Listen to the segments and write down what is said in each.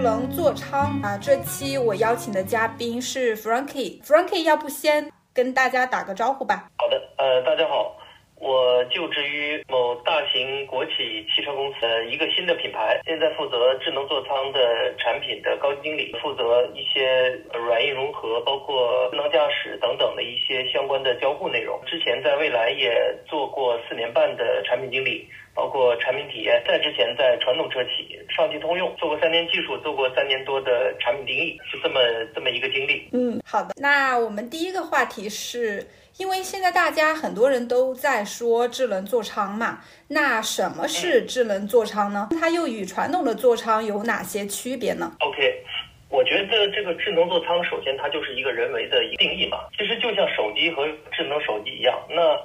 能做仓啊。这期我邀请的嘉宾是 Frankie，Frankie，要不先跟大家打个招呼吧？好的，呃，大家好。我就职于某大型国企汽车公司的一个新的品牌，现在负责智能座舱的产品的高级经理，负责一些软硬融合，包括智能驾驶等等的一些相关的交互内容。之前在蔚来也做过四年半的产品经理，包括产品体验。在之前在传统车企上汽通用做过三年技术，做过三年多的产品定义，是这么这么一个经历。嗯，好的。那我们第一个话题是。因为现在大家很多人都在说智能座舱嘛，那什么是智能座舱呢？它又与传统的座舱有哪些区别呢？OK，我觉得这个智能座舱首先它就是一个人为的一定义嘛，其实就像手机和智能手机一样，那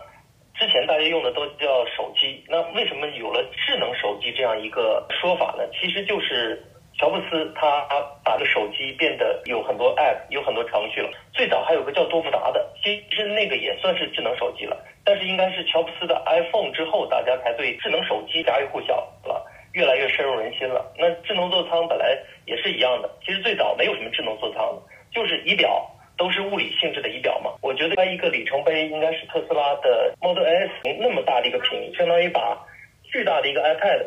之前大家用的都叫手机，那为什么有了智能手机这样一个说法呢？其实就是。乔布斯他把这手机变得有很多 app，有很多程序了。最早还有个叫多福达的，其实那个也算是智能手机了。但是应该是乔布斯的 iPhone 之后，大家才对智能手机家喻户晓了，越来越深入人心了。那智能座舱本来也是一样的，其实最早没有什么智能座舱的，就是仪表都是物理性质的仪表嘛。我觉得它一个里程碑应该是特斯拉的 Model S 那么大的一个屏，相当于把巨大的一个 iPad。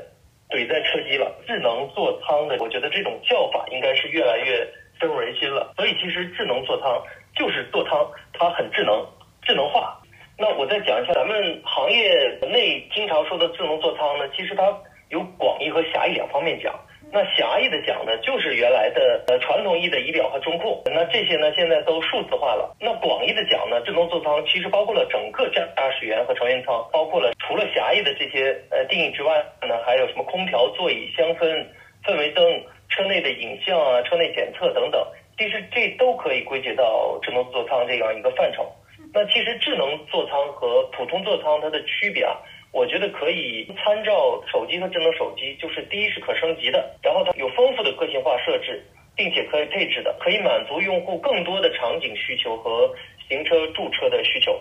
怼在车机了，智能座舱的，我觉得这种叫法应该是越来越深入人心了。所以其实智能座舱就是座舱，它很智能、智能化。那我再讲一下，咱们行业内经常说的智能座舱呢，其实它有广义和狭义两方面讲。那狭义的讲呢，就是原来的呃传统意义的仪表和中控，那这些呢现在都数字化了。那广义的讲呢，智能座舱其实包括了整个驾驾驶员和成员舱，包括了除了狭义的这些呃定义之外呢，还有什么空调、座椅、香氛、氛围灯、车内的影像啊、车内检测等等，其实这都可以归结到智能座舱这样一个范畴。那其实智能座舱和普通座舱它的区别啊。我觉得可以参照手机和智能手机，就是第一是可升级的，然后它有丰富的个性化设置，并且可以配置的，可以满足用户更多的场景需求和行车驻车的需求。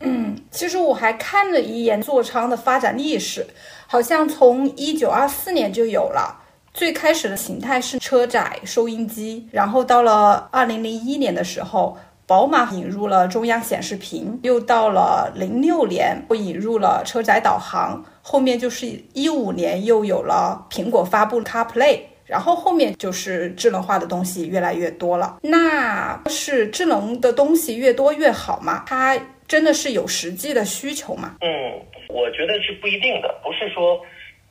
嗯，其实我还看了一眼座舱的发展历史，好像从一九二四年就有了，最开始的形态是车载收音机，然后到了二零零一年的时候。宝马引入了中央显示屏，又到了零六年，又引入了车载导航，后面就是一五年又有了苹果发布 CarPlay，然后后面就是智能化的东西越来越多了。那是智能的东西越多越好吗？它真的是有实际的需求吗？嗯，我觉得是不一定的，不是说。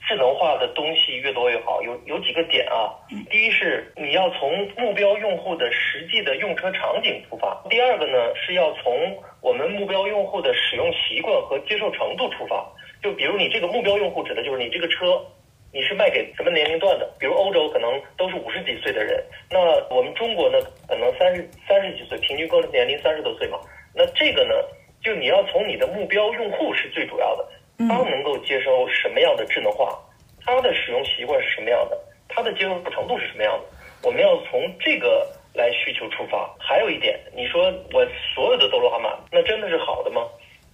智能化的东西越多越好，有有几个点啊。第一是你要从目标用户的实际的用车场景出发；第二个呢是要从我们目标用户的使用习惯和接受程度出发。就比如你这个目标用户指的就是你这个车，你是卖给什么年龄段的？比如欧洲可能都是五十几岁的人，那我们中国呢可能三十三十几岁，平均购车年龄三十多岁嘛。那这个呢，就你要从你的目标用户是最主要的。他能够接收什么样的智能化？他的使用习惯是什么样的？他的接受程度是什么样的？我们要从这个来需求出发。还有一点，你说我所有的都拉满，那真的是好的吗？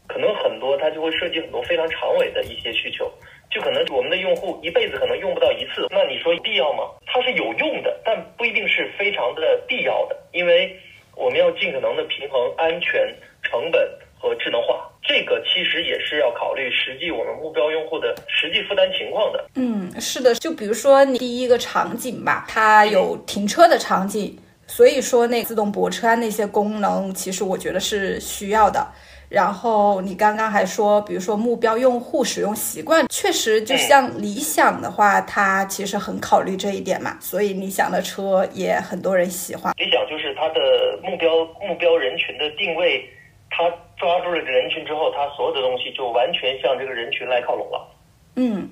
可能很多它就会涉及很多非常长尾的一些需求，就可能我们的用户一辈子可能用不到一次。那你说必要吗？它是有用的，但不一定是非常的必要的，因为我们要尽可能的平衡安全、成本和智能化。这个其实也是要考虑实际我们目标用户的实际负担情况的。嗯，是的，就比如说你第一个场景吧，它有停车的场景，所以说那自动泊车啊那些功能，其实我觉得是需要的。然后你刚刚还说，比如说目标用户使用习惯，确实就像理想的话，它其实很考虑这一点嘛，所以理想的车也很多人喜欢。理想就是它的目标目标人群的定位。他抓住了这个人群之后，他所有的东西就完全向这个人群来靠拢了。嗯，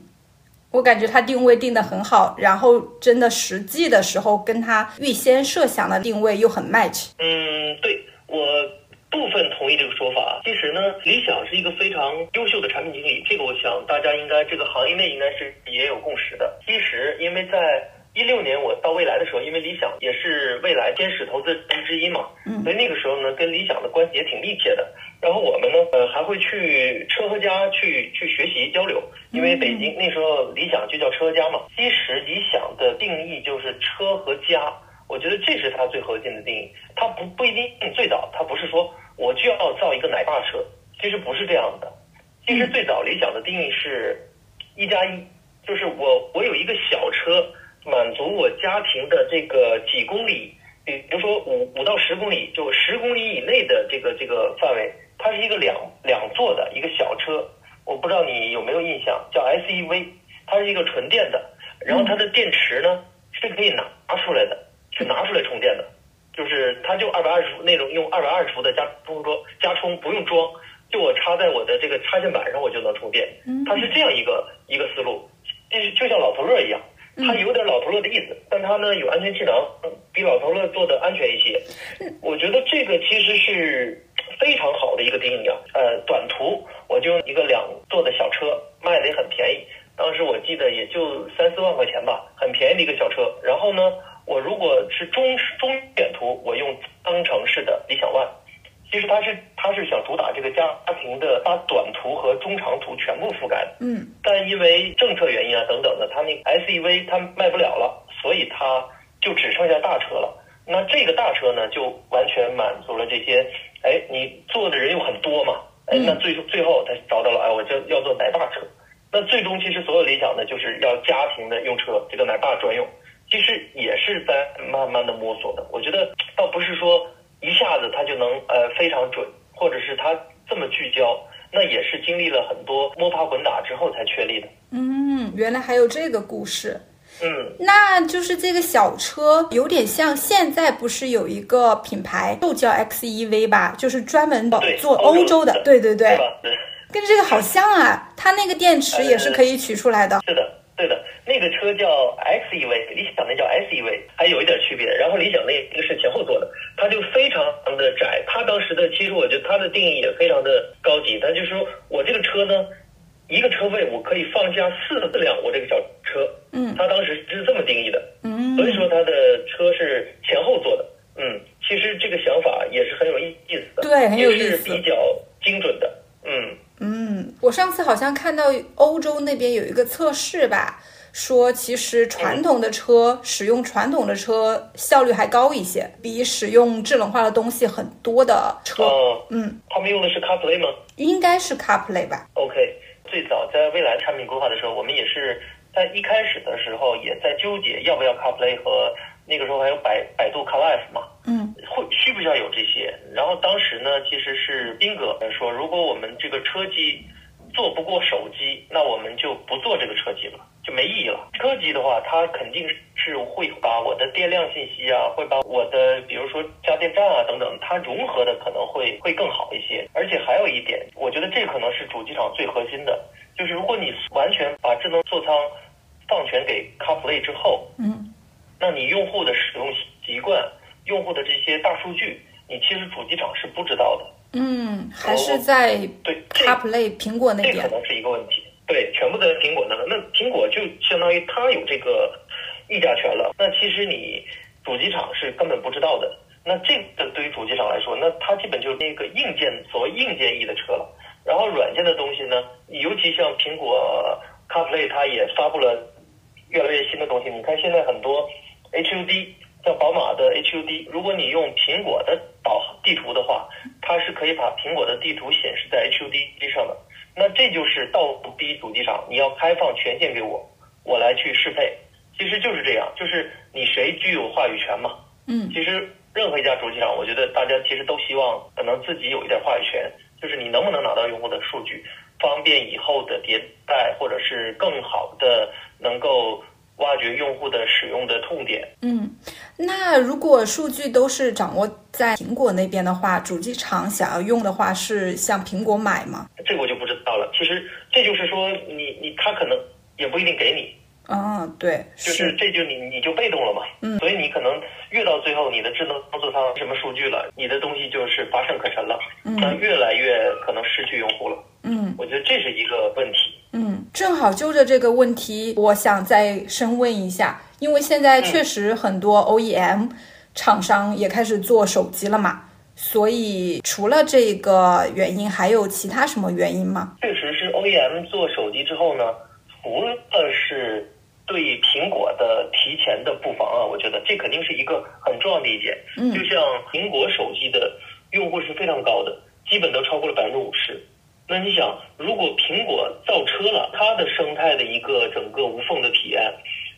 我感觉他定位定的很好，然后真的实际的时候跟他预先设想的定位又很 match。嗯，对我部分同意这个说法。其实呢，理想是一个非常优秀的产品经理，这个我想大家应该这个行业内应该是也有共识的。其实因为在一六年我到未来的时候，因为理想也是未来天使投资人之一嘛，嗯所以那个时候呢，跟理想的关系也挺密切的。然后我们呢，呃，还会去车和家去去学习交流，因为北京那时候理想就叫车和家嘛。其实理想的定义就是车和家，我觉得这是它最核心的定义。它不不一定最早，它不是说我就要造一个奶爸车，其实不是这样的。其实最早理想的定义是一加一，就是我我有一个小车，满足我家庭的这个几公里，比比如说五五到十公里，就十公里以内的这个这个范围，它是一个两两座的一个小车。我不知道你有没有印象，叫 SEV，它是一个纯电的，然后它的电池呢是可以拿拿出来的，去拿出来充电的，就是它就二百二十伏那种用二百二十伏的加充装加充不用装，就我插在我的这个插线板上我就能充电，它是这样一个一个思路，就是就像老头乐一样，它有点老头乐的意思，但它呢有安全气囊，比老头乐做的安全一些。我觉得这个其实是非常好的一个定义啊。呃，短途我就用一个两座的小车，卖的也很便宜，当时我记得也就三四万块钱吧，很便宜的一个小车。然后呢，我如果是中中远途，我用增程式的理想 ONE。其实它是它是想主打这个家庭的，把短途和中长途全部覆盖的。嗯但因为政策原因啊等等的，它那个 SEV 它卖不了了，所以它就只剩下大车了。那这个大车呢，就完全满足了这些，哎，你坐的人又很多嘛，哎，那最最后他找到了，哎，我就要做奶爸车。那最终其实所有理想的就是要家庭的用车，这个奶爸专用，其实也是在慢慢的摸索的。我觉得倒不是说一下子它就能呃非常准，或者是它这么聚焦，那也是经历了很多摸爬滚打之后才确立的。嗯，原来还有这个故事。嗯，那就是这个小车有点像现在不是有一个品牌就叫 XEV 吧，就是专门对做欧洲的的，对对对。跟这个好像啊，它那个电池也是可以取出来的。是的，对的，那个车叫 XEV，理想那叫 SEV，还有一点区别。然后理想那个是前后座的，它就非常的窄。它当时的其实我觉得它的定义也非常的高级，它就是说我这个车呢，一个车位我可以放下四辆我这个小车。嗯他当时是这么定义的。嗯所以说他的车是前后座的。嗯，其实这个想法也是很有意意思的，对很有意思比较精准的。嗯。嗯，我上次好像看到欧洲那边有一个测试吧，说其实传统的车使用传统的车效率还高一些，比使用智能化的东西很多的车，哦，嗯，他们用的是 CarPlay 吗？应该是 CarPlay 吧。在未来产品规划的时候，我们也是在一开始的时候也在纠结要不要 CarPlay 和那个时候还有百百度 CarLife 嘛，嗯会需不需要有这些？然后当时呢，其实是斌哥说，如果我们这个车机做不过手机，那我们就不做这个车机了，就没意义了。车机的话，它肯定是会把我的电量信息啊，会把我的比如说加电站啊等等，它融合的可能会会更好一些。而且还有一点，我觉得这可能是主机厂最核心的，就是如果你完全把智能座舱放权给 CarPlay 之后，嗯那你用户的使用习惯、用户的这些大数据，你其实主机厂是不知道的。嗯，还是在对，CarPlay 苹果那边。这可能是一个问题。对，全部在苹果那个，那苹果就相当于它有这个议价权了。那其实你主机厂是根本不知道的。那这个对于主机厂来说，那它基本就是那个硬件所谓硬件意的车了。然后软件的东西呢，尤其像苹果 CarPlay，它也发布了越来越新的东西。你看现在很多 HUD，像宝马的 HUD，如果你用苹果的导航地图的话，它是可以把苹果的地图显示在 HUD 上的。那这就是倒逼主机厂，你要开放权限给我，我来去适配。其实就是这样，就是你谁具有话语权嘛。嗯其实任何一家主机厂，我觉得大家其实都希望可能自己有一点话语权，就是你能不能拿到用户的数据，方便以后的迭代，或者是更好的能够挖掘用户的使用的痛点。嗯，那如果数据都是掌握在苹果那边的话，主机厂想要用的话，是向苹果买吗？这个我就不知道了。其实这就是说你，你他可能也不一定给你，啊，对，就是这就你你就被动了嘛。嗯所以你可能越到最后，你的智能座舱什么数据了，你的东西就是乏善可陈了，嗯那越来越可能失去用户了。嗯我觉得这是一个问题。嗯，正好就着这个问题，我想再深问一下，因为现在确实很多 OEM 厂商也开始做手机了嘛，所以除了这个原因，还有其他什么原因吗？确实是 OEM 做手机之后呢，除了是对苹果的提前的布防啊，我觉得这肯定是一个很重要的一点。嗯就像苹果手机的用户是非常高的，基本都超过了百分之五十。那你想，如果苹果造车了，它的生态的一个整个无缝的体验，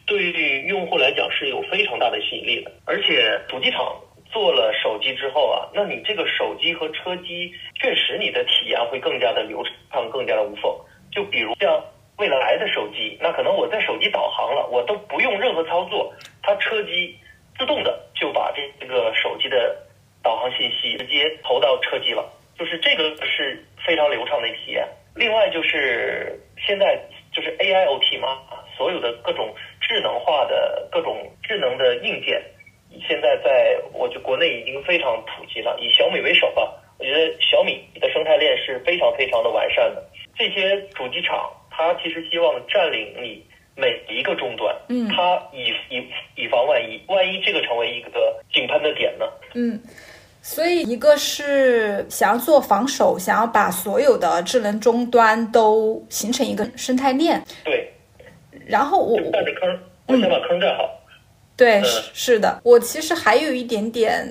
对于用户来讲是有非常大的吸引力的。而且主机厂做了手机之后啊，那你这个手机和车机确实你的体验会更加的流畅，更加的无缝。就比如像未来的手机，那可能我在手机导航了，我都不用任何操作，它车机自动的就把这个手机的导航信息直接投到车机了，就是这个是非常流畅的体验。另外就是现在就是 AIoT 嘛，所有的各种智能化的各种智能的硬件，现在在我觉得国内已经非常普及了。以小米为首吧，我觉得小米的生态链是非常非常的完善的。这些主机厂，它其实希望占领你每一个终端，嗯他以以以防万一，万一这个成为一个井喷的点呢？嗯，所以一个是想要做防守，想要把所有的智能终端都形成一个生态链。对，然后我就占着坑，我先把坑占好。对，嗯是是的，我其实还有一点点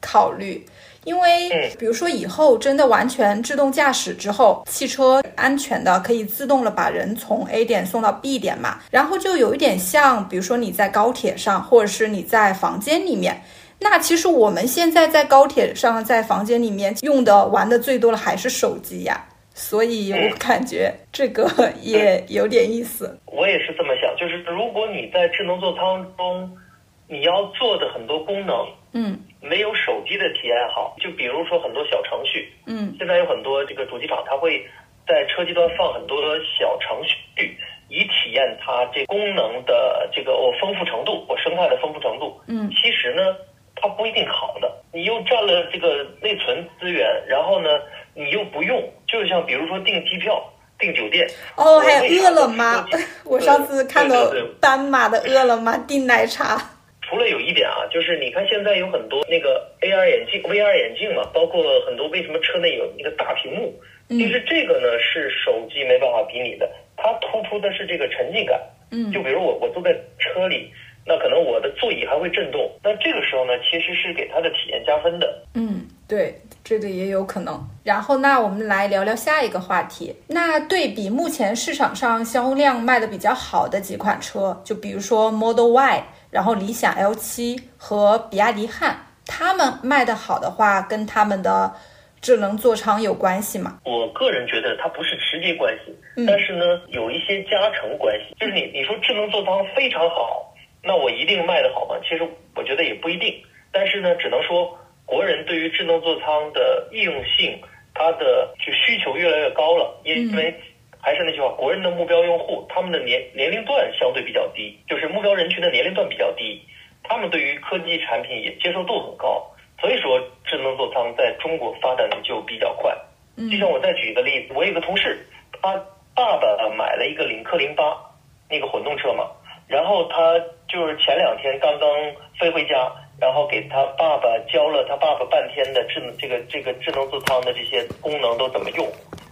考虑，因为嗯比如说以后真的完全自动驾驶之后，汽车安全的可以自动的把人从 A 点送到 B 点嘛，然后就有一点像，比如说你在高铁上，或者是你在房间里面。那其实我们现在在高铁上，在房间里面用的玩的最多的还是手机呀，所以我感觉这个也有点意思。我也是这么想，就是如果你在智能座舱中，你要做的很多功能嗯。没有手机的体验好，就比如说很多小程序，嗯。现在有很多这个主机厂，它会在车机端放很多的小程序，以体验它这功能的这个我丰富程度，我生态的丰富程度。嗯。其实呢，它不一定好的，你又占了这个内存资源，然后呢，你又不用，就像比如说订机票、订酒店，哦，还有饿了么，我上次看到斑马的饿了么订奶茶。除了有一点啊，就是你看现在有很多那个 AR 眼镜、VR 眼镜嘛，包括很多为什么车内有那个大屏幕，嗯其实这个呢是手机没办法比拟的，它突出的是这个沉浸感。嗯就比如我我坐在车里，那可能我的座椅还会震动，那这个时候呢，其实是给它的体验加分的。嗯，对，这个也有可能。然后，那我们来聊聊下一个话题。那对比目前市场上销量卖的比较好的几款车，就比如说 Model Y，然后理想 L 七和比亚迪汉，他们卖的好的话，跟他们的智能座舱有关系吗？我个人觉得它不是直接关系，嗯但是呢，有一些加成关系。就是你你说智能座舱非常好，那我一定卖的好吗？其实我觉得也不一定。但是呢，只能说国人对于智能座舱的易用性，它的就需求越来越高了，因为。还是那句话，国人的目标用户，他们的年年龄段相对比较低，就是目标人群的年龄段比较低，他们对于科技产品也接受度很高，所以说智能座舱在中国发展的就比较快。嗯就像我再举一个例子，我有个同事，他爸爸买了一个领克零八那个混动车嘛，然后他就是前两天刚刚飞回家，然后给他爸爸教了他爸爸半天的智能这个这个智能座舱的这些功能都怎么用。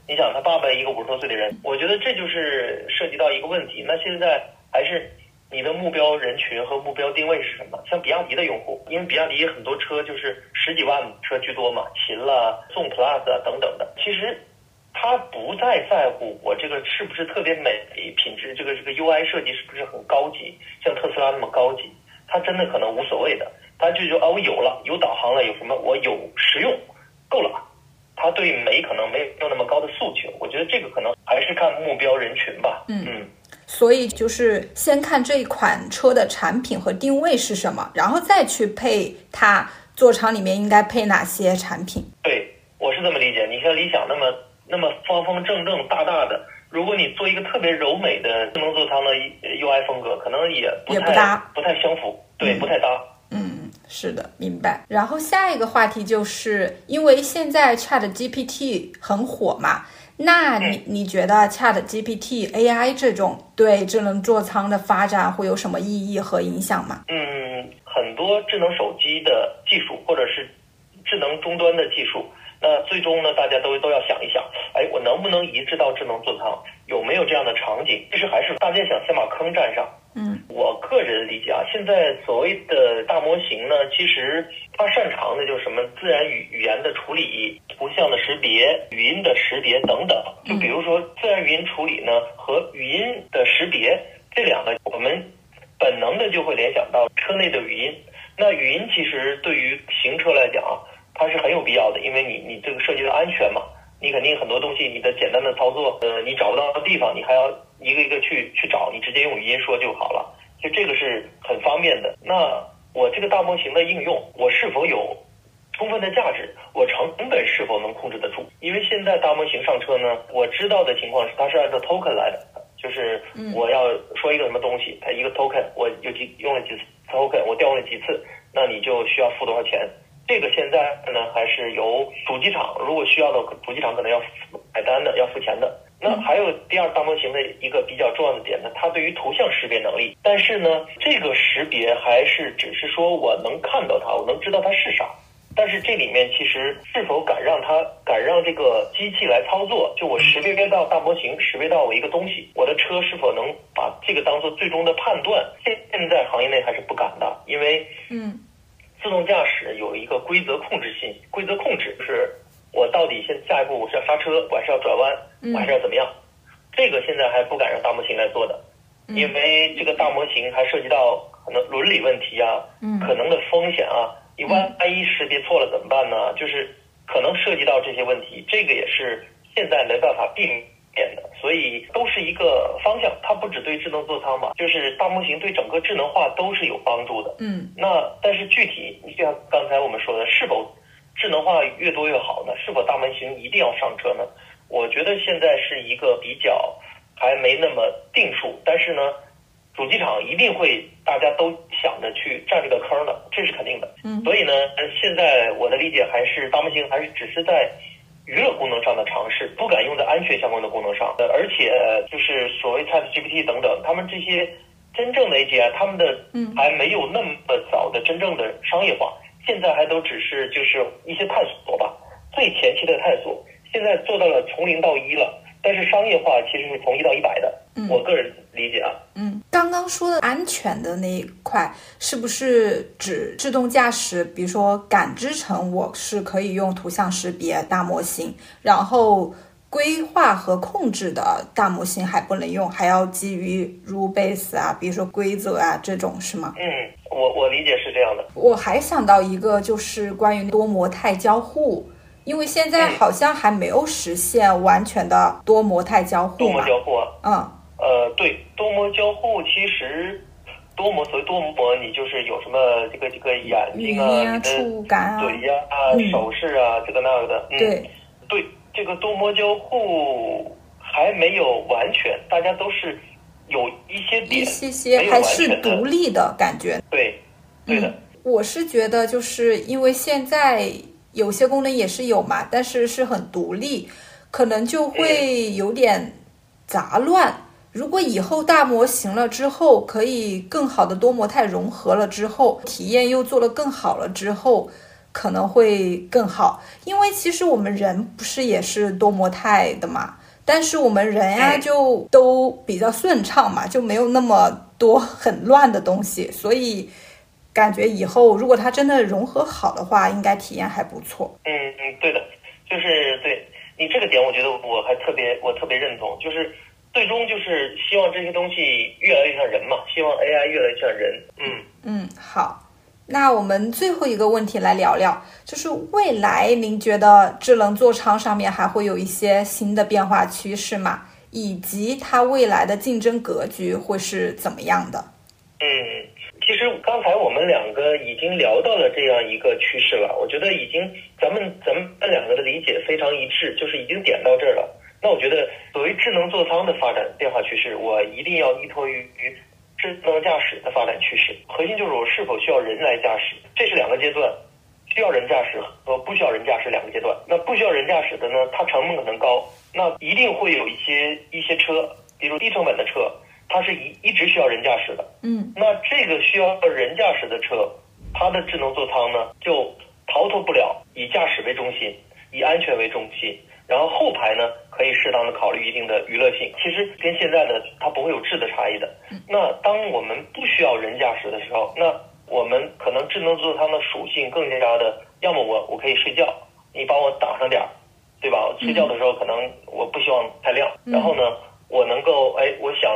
你想，他爸爸一个五十多岁的人，我觉得这就是涉及到一个问题。那现在还是你的目标人群和目标定位是什么？像比亚迪的用户，因为比亚迪很多车就是十几万车居多嘛，秦啦、宋 Plus 啊等等的，其实他不再在乎我这个是不是特别美，品质这个这个 UI 设计是不是很高级，像特斯拉那么高级，他真的可能无所谓的，他就说啊，我有了，有导航了，有什么，我有实用，够了。他对美可能没有那么高的诉求，我觉得这个可能还是看目标人群吧。嗯嗯，所以就是先看这一款车的产品和定位是什么，然后再去配它座舱里面应该配哪些产品。对，我是这么理解。你像理想那么那么方方正正大大的，如果你做一个特别柔美的智能座舱的 UI 风格，可能也不太也不搭不太相符，对，嗯不太搭。嗯，是的，明白。然后下一个话题就是因为现在 Chat GPT 很火嘛，那你你觉得 Chat GPT AI 这种对智能座舱的发展会有什么意义和影响吗？嗯，很多智能手机的技术或者是智能终端的技术，那最终呢，大家都都要想一想，哎，我能不能移植到智能座舱？有没有这样的场景？其实还是大家想先把坑占上。嗯，我个人理解啊，现在所谓的大模型呢，其实它擅长的就是什么自然语语言的处理、图像的识别、语音的识别等等。就比如说自然语音处理呢和语音的识别这两个，我们本能的就会联想到车内的语音。那语音其实对于行车来讲啊，它是很有必要的，因为你你这个涉及到安全嘛。你肯定很多东西，你的简单的操作，呃，你找不到地方，你还要一个一个去去找，你直接用语音说就好了，就这个是很方便的。那我这个大模型的应用，我是否有充分的价值？我成本是否能控制得住？因为现在大模型上车呢，我知道的情况是它是按照 token 来的，就是我要说一个什么东西，它一个 token，我有几用了几次 token，我调用了几次，那你就需要付多少钱？这个现在呢，还是由主机厂，如果需要的，主机厂可能要买单的，要付钱的。那还有第二大模型的一个比较重要的点呢，它对于图像识别能力，但是呢，这个识别还是只是说我能看到它，我能知道它是啥，但是这里面其实是否敢让它敢让这个机器来操作，就我识别到大模型识别到我一个东西，我的车是否能把这个当做最终的判断？现现在行业内还是不敢的，因为嗯。自动驾驶有一个规则控制性，规则控制就是我到底现下一步我是要刹车，我还是要转弯，我还是要怎么样？这个现在还不敢让大模型来做的，因为这个大模型还涉及到可能伦理问题啊，可能的风险啊，你万万一识别错了怎么办呢？就是可能涉及到这些问题，这个也是现在没办法避免。所以都是一个方向。它不只对智能座舱嘛，就是大模型对整个智能化都是有帮助的。嗯，那但是具体，你就像刚才我们说的，是否智能化越多越好呢？是否大模型一定要上车呢？我觉得现在是一个比较还没那么定数。但是呢，主机厂一定会大家都想着去占这个坑的，这是肯定的。嗯，所以呢，现在我的理解还是大模型还是只是在。娱乐功能上的尝试，不敢用在安全相关的功能上。呃，而且就是所谓 Chat GPT 等等，他们这些真正的 AGI，他们的还没有那么早的真正的商业化，现在还都只是就是一些探索吧，最前期的探索。现在做到了从零到一了，但是商业化其实是从一到一百的。我个人理解啊。嗯，刚刚说的安全的那一块，是不是指自动驾驶？比如说感知层，我是可以用图像识别大模型，然后规划和控制的大模型还不能用，还要基于 rule base 啊，比如说规则啊这种是吗？嗯，我我理解是这样的。我还想到一个，就是关于多模态交互，因为现在好像还没有实现完全的多模态交互多模交互，嗯。呃，对，多模交互其实多模，所谓多模，你就是有什么这个这个眼睛啊、触感啊、嘴呀、手势啊，这个那个的。对，对，这个多模交互还没有完全，大家都是有一些点，一些些还是独立的感觉。对，对的。我是觉得，就是因为现在有些功能也是有嘛，但是是很独立，可能就会有点杂乱。如果以后大模型了之后，可以更好的多模态融合了之后，体验又做了更好了之后，可能会更好。因为其实我们人不是也是多模态的嘛，但是我们人呀就都比较顺畅嘛，就没有那么多很乱的东西，所以感觉以后如果它真的融合好的话，应该体验还不错。嗯嗯，对的，就是对你这个点，我觉得我还特别我特别认同，就是。最终就是希望这些东西越来越像人嘛，希望 AI 越来越像人。嗯嗯，好，那我们最后一个问题来聊聊，就是未来您觉得智能座舱上面还会有一些新的变化趋势吗？以及它未来的竞争格局会是怎么样的？嗯，其实刚才我们两个已经聊到了这样一个趋势了，我觉得已经咱们咱们两个的理解非常一致，就是已经点到这儿了。那我觉得，所谓智能座舱的发展变化趋势，我一定要依托于智能驾驶的发展趋势。核心就是我是否需要人来驾驶，这是两个阶段需要人驾驶和不需要人驾驶两个阶段。那不需要人驾驶的呢，它成本可能高，那一定会有一些一些车，比如低成本的车，它是一一直需要人驾驶的。嗯，那这个需要人驾驶的车，它的智能座舱呢，就逃脱不了以驾驶为中心，以安全为中心。然后后排呢，可以适当的考虑一定的娱乐性。其实跟现在的它不会有质的差异的。那当我们不需要人驾驶的时候，那我们可能智能座舱的属性更加的，要么我我可以睡觉，你帮我挡上点儿，对吧？睡觉的时候可能我不希望太亮，然后呢，我能够哎，我想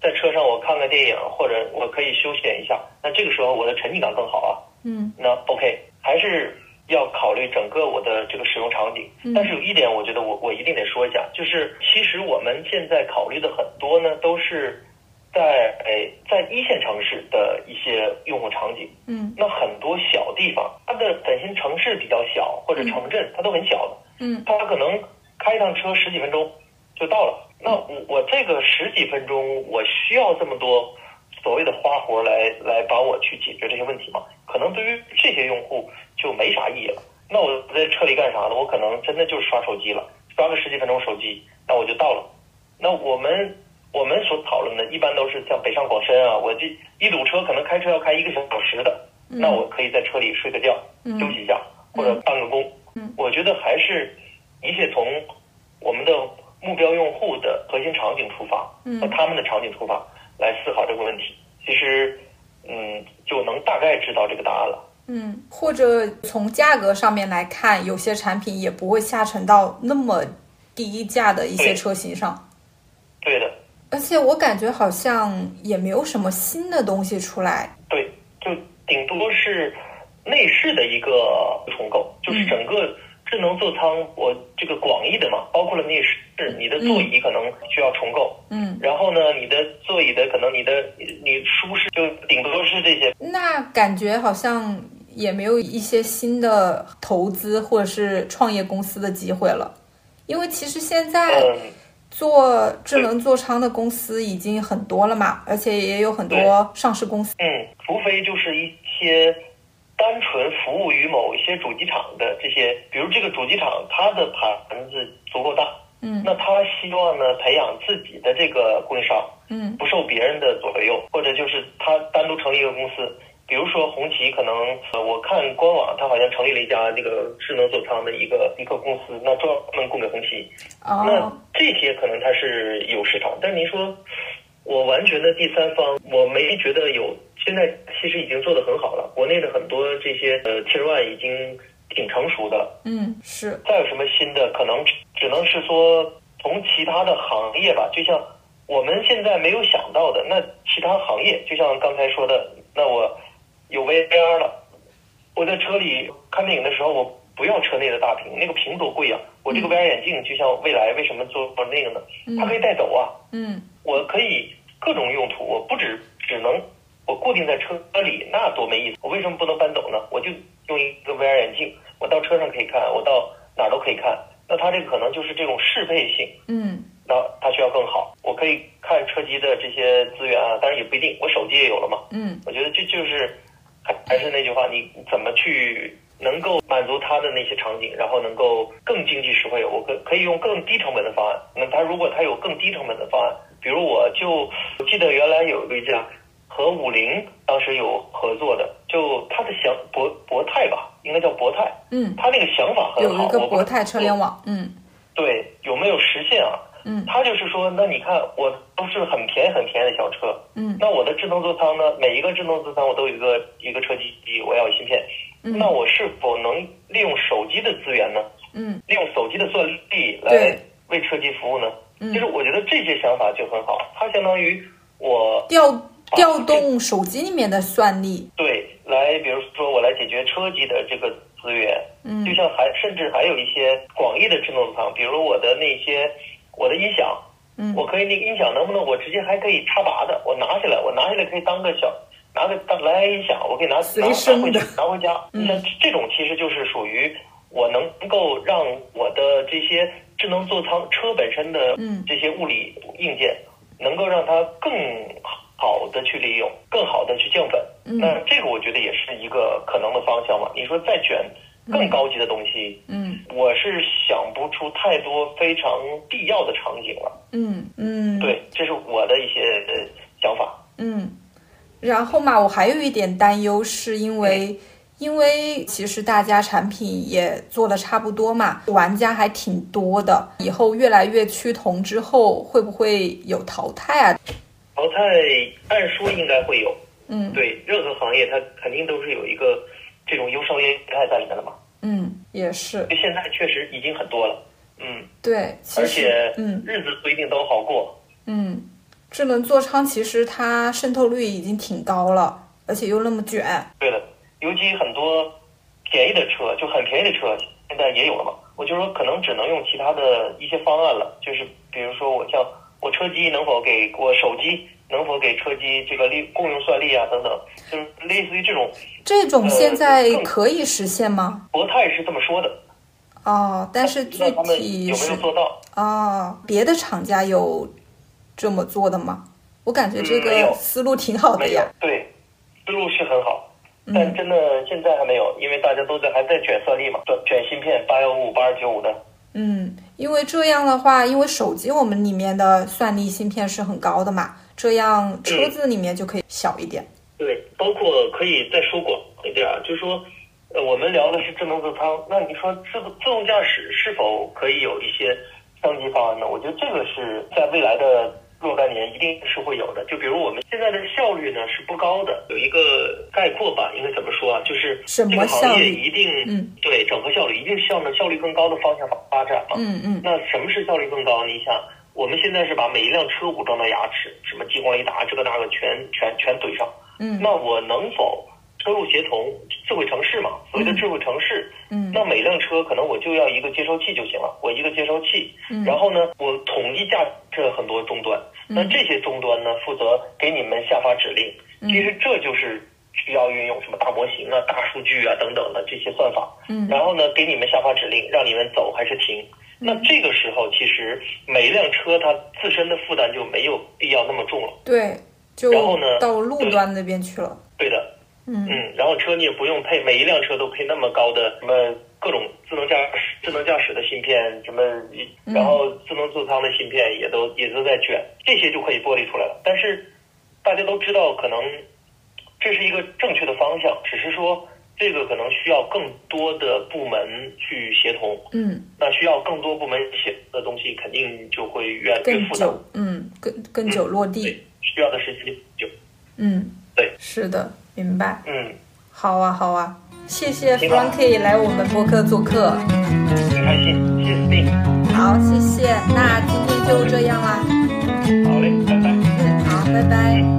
在车上我看个电影，或者我可以休闲一下，那这个时候我的沉浸感更好啊。嗯，那 OK，还是要考虑整个我的这个使用场景。但是有一点，我觉得我我一定得说一下，就是其实我们现在考虑的很多呢，都是在哎在一线城市的一些用户场景。嗯，那很多小地方，它的本身城市比较小，或者城镇，它都很小的。嗯，它可能开一趟车十几分钟就到了。那我我这个十几分钟，我需要这么多所谓的花活来来帮我去解决这些问题吗？可能对于这些用户就没啥意义了。那我在车里干啥呢？我可能真的就是刷手机了，刷个十几分钟手机，那我就到了。那我们我们所讨论的，一般都是像北上广深啊，我这一堵车可能开车要开一个小时的，那我可以在车里睡个觉，休息一下，或者办个工。我觉得还是一切从我们的目标用户的核心场景出发，和他们的场景出发来思考这个问题。其实，嗯，就能大概知道这个答案了。嗯，或者从价格上面来看，有些产品也不会下沉到那么低价的一些车型上。对的，而且我感觉好像也没有什么新的东西出来。对，就顶多是内饰的一个重构，就是整个智能座舱，我这个广义的嘛，包括了内饰，你的座椅可能需要重构，嗯，然后呢，你的座椅的可能你的你舒适就顶多是这些。那感觉好像也没有一些新的投资或者是创业公司的机会了，因为其实现在嗯，做智能座舱的公司已经很多了嘛，而且也有很多上市公司。嗯，除非就是一些单纯服务于某一些主机厂的这些，比如这个主机厂它的盘子足够大，嗯那他希望呢培养自己的这个供应商，嗯不受别人的左右，或者就是他单独成立一个公司。比如说红旗，可能呃，我看官网，它好像成立了一家这个智能座舱的一个一个公司，那专门供给红旗。那哦，这些可能它是有市场，但是您说，我完全的第三方，我没觉得有。现在其实已经做得很好了，国内的很多这些呃 Tier One 已经挺成熟的了。嗯，是，再有什么新的，可能只能是说从其他的行业吧，就像我们现在没有想到的，那其他行业，就像刚才说的，那我有 VR 了，我在车里看电影的时候，我不要车内的大屏，那个屏多贵啊！我这个 VR 眼镜就像未来为什么做那个呢？它可以带走啊，嗯我可以各种用途，我不只只能我固定在车里，那多没意思！我为什么不能搬走呢？我就用一个 VR 眼镜，我到车上可以看，我到哪儿都可以看。那它这个可能就是这种适配性，嗯那它需要更好。我可以看车机的这些资源啊，当然也不一定，我手机也有了嘛。嗯我觉得这就是还还是那句话，你怎么去能够满足他的那些场景，然后能够更经济实惠？我可可以用更低成本的方案。那他如果他有更低成本的方案，比如我就我记得原来有一家和五菱当时有合作的，就他的想博博泰吧，应该叫博泰，嗯，他那个想法很好。有一个博泰车联网。嗯对，有没有实现啊？嗯。他就是说，那你看我都是很便宜很便宜的小车，嗯。那我的智能座舱呢，每一个智能座舱我都有一个一个车机机，我要有芯片，嗯。那我是否能利用手机的资源呢？嗯。利用手机的算力来为车机服务呢？嗯。其实我觉得这些想法就很好，它相当于我调调动手机里面的算力。对来，比如说我来解决车机的这个资源，嗯。就像还甚至还有一些广义的智能座舱，比如我的那些我的音响，嗯我可以那个音响能不能我直接还可以插拔的，我拿下来，我拿下来可以当个小拿个当蓝牙音响，我可以拿拿拿回去拿回家。嗯像这种其实就是属于我能够让我的这些智能座舱车本身的嗯这些物理硬件，能够让它更好的去利用，更好的去降本。那这个我觉得也是一个可能的方向嘛。你说再卷更高级的东西，嗯我是想不出太多非常必要的场景了。嗯嗯，对，这是我的一些呃想法。嗯，然后嘛，我还有一点担忧，是因为。因为其实大家产品也做的差不多嘛，玩家还挺多的。以后越来越趋同之后，会不会有淘汰啊？淘汰按说应该会有，嗯，对，任何行业它肯定都是有一个这种优胜劣汰在里面了嘛。嗯，也是。现在确实已经很多了，嗯，对，而且嗯，日子不一定都好过。嗯，智能座舱其实它渗透率已经挺高了，而且又那么卷。对的。尤其很多便宜的车，就很便宜的车，现在也有了嘛。我就说可能只能用其他的一些方案了，就是比如说我像我车机能否给我手机能否给车机这个利共用算力啊等等，就是类似于这种。这种现在可以实现吗？博泰是这么说的。哦，但是具体有没有做到？哦，别的厂家有这么做的吗？我感觉这个思路挺好的呀。对，思路是很好。但真的现在还没有，因为大家都在还在卷算力嘛，卷卷芯片八幺五八二九五的。嗯，因为这样的话，因为手机我们里面的算力芯片是很高的嘛，这样车子里面就可以小一点。对，包括可以再说广一点，就是说，呃，我们聊的是智能座舱，那你说自自动驾驶是否可以有一些升级方案呢？我觉得这个是在未来的。若干年一定是会有的，就比如我们现在的效率呢是不高的，有一个概括吧，应该怎么说啊？就是这个行业一定嗯对整合效率一定向着效率更高的方向发展嘛。嗯嗯。那什么是效率更高？你想，我们现在是把每一辆车武装到牙齿，什么激光雷达这个那个全全全怼上。嗯。那我能否？车路协同，智慧城市嘛，所谓的智慧城市，嗯，那每辆车可能我就要一个接收器就行了，我一个接收器，嗯，然后呢，我统一架设很多终端，那这些终端呢，负责给你们下发指令，其实这就是需要运用什么大模型啊、大数据啊等等的这些算法，嗯，然后呢，给你们下发指令，让你们走还是停，那这个时候其实每一辆车它自身的负担就没有必要那么重了，对，就然后呢，到路端那边去了，对的。嗯嗯，然后车你也不用配，每一辆车都配那么高的什么各种智能驾驶、智能驾驶的芯片，什么，然后智能座舱的芯片也都也都在卷，这些就可以剥离出来了。但是大家都知道，可能这是一个正确的方向，只是说这个可能需要更多的部门去协同。嗯，那需要更多部门协的东西，肯定就会越来越复杂。嗯，更更久落地，需要的时间久。嗯，对，是的。明白，嗯，好啊，好啊，谢谢 Frankie 来我们播客做客，很开心，谢谢 Steve，好，谢谢，那今天就这样啦，好嘞，拜拜，嗯，好，拜拜。